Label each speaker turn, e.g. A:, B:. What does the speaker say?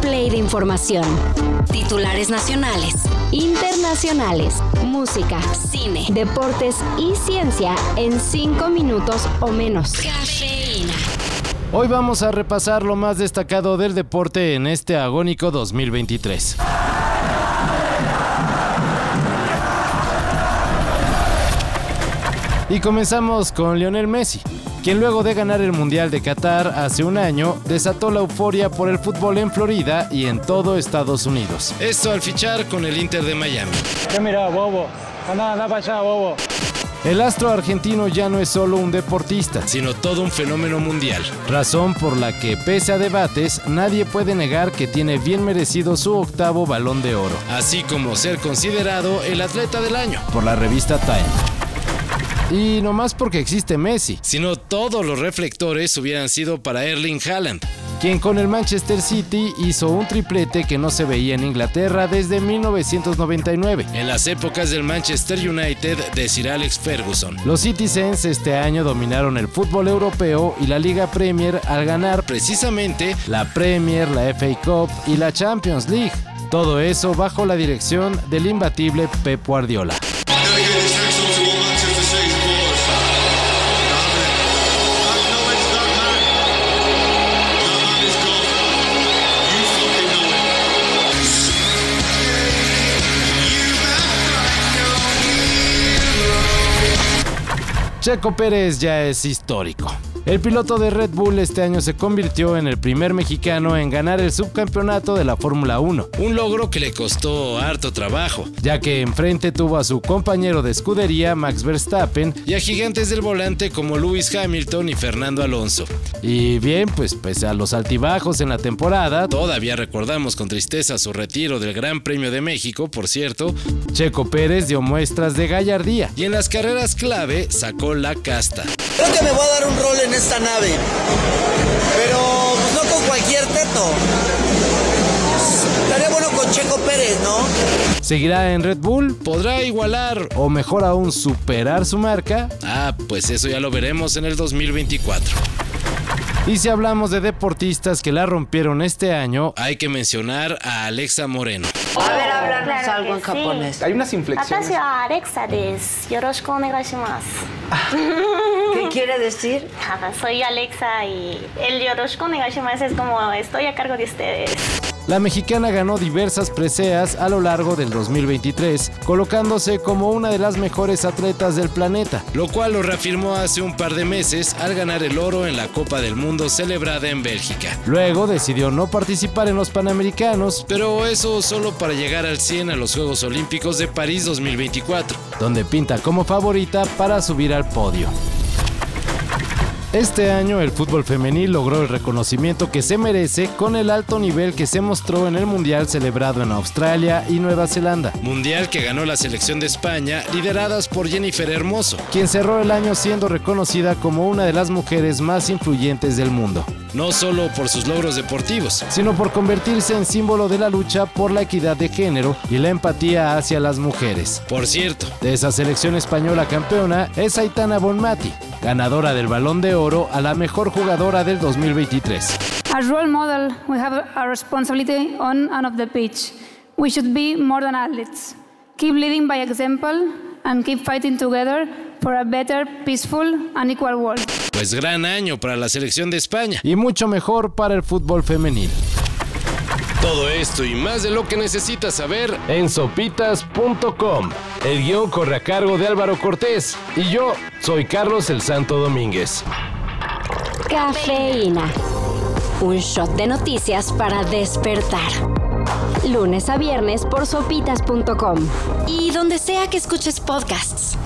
A: play de información. Titulares nacionales, internacionales, música, cine, deportes y ciencia en 5 minutos o menos. Cafeína.
B: Hoy vamos a repasar lo más destacado del deporte en este agónico 2023. Y comenzamos con Lionel Messi, quien luego de ganar el Mundial de Qatar hace un año, desató la euforia por el fútbol en Florida y en todo Estados Unidos. Esto al fichar con el Inter de Miami.
C: ¿Qué mira, bobo? Anda, anda para allá, bobo.
B: El astro argentino ya no es solo un deportista, sino todo un fenómeno mundial. Razón por la que, pese a debates, nadie puede negar que tiene bien merecido su octavo balón de oro, así como ser considerado el atleta del año por la revista Time. Y no más porque existe Messi, sino todos los reflectores hubieran sido para Erling Haaland, quien con el Manchester City hizo un triplete que no se veía en Inglaterra desde 1999, en las épocas del Manchester United de Sir Alex Ferguson. Los Citizens este año dominaron el fútbol europeo y la Liga Premier al ganar precisamente la Premier, la FA Cup y la Champions League. Todo eso bajo la dirección del imbatible Pep Guardiola. Checo Pérez ya es histórico. El piloto de Red Bull este año se convirtió en el primer mexicano en ganar el subcampeonato de la Fórmula 1, un logro que le costó harto trabajo, ya que enfrente tuvo a su compañero de escudería Max Verstappen y a gigantes del volante como Lewis Hamilton y Fernando Alonso. Y bien, pues pese a los altibajos en la temporada, todavía recordamos con tristeza su retiro del Gran Premio de México, por cierto, Checo Pérez dio muestras de gallardía y en las carreras clave sacó la casta.
D: Creo que me voy a dar un rol en esta nave. Pero pues, no con cualquier teto. Estaría bueno con Checo Pérez, ¿no?
B: ¿Seguirá en Red Bull? ¿Podrá igualar o mejor aún superar su marca? Ah, pues eso ya lo veremos en el 2024. Y si hablamos de deportistas que la rompieron este año, hay que mencionar a Alexa Moreno.
E: A ver, hablarnos
F: claro
E: algo en
F: sí.
E: japonés.
G: Hay unas inflexiones.
F: Alexa des. Yoroshiku onegaishimasu. Ah.
E: ¿Qué quiere decir?
F: Soy Alexa y el Yoroshiko Negashimasu es como estoy a cargo de ustedes.
B: La mexicana ganó diversas preseas a lo largo del 2023, colocándose como una de las mejores atletas del planeta, lo cual lo reafirmó hace un par de meses al ganar el oro en la Copa del Mundo celebrada en Bélgica. Luego decidió no participar en los Panamericanos, pero eso solo para llegar al 100 a los Juegos Olímpicos de París 2024, donde pinta como favorita para subir al podio. Este año el fútbol femenil logró el reconocimiento que se merece con el alto nivel que se mostró en el Mundial celebrado en Australia y Nueva Zelanda. Mundial que ganó la selección de España lideradas por Jennifer Hermoso, quien cerró el año siendo reconocida como una de las mujeres más influyentes del mundo. No solo por sus logros deportivos, sino por convertirse en símbolo de la lucha por la equidad de género y la empatía hacia las mujeres. Por cierto, de esa selección española campeona es Aitana Bonmati, ganadora del Balón de Oro a la mejor jugadora del 2023.
H: As role model, we have a responsibility on and off the pitch. We should be more than athletes. Keep leading by example and keep fighting together for a better, peaceful and equal world.
B: Pues gran año para la selección de España y mucho mejor para el fútbol femenil. Todo esto y más de lo que necesitas saber en sopitas.com. El guion corre a cargo de Álvaro Cortés y yo soy Carlos el Santo Domínguez.
A: Cafeína. Un shot de noticias para despertar. Lunes a viernes por sopitas.com. Y donde sea que escuches podcasts.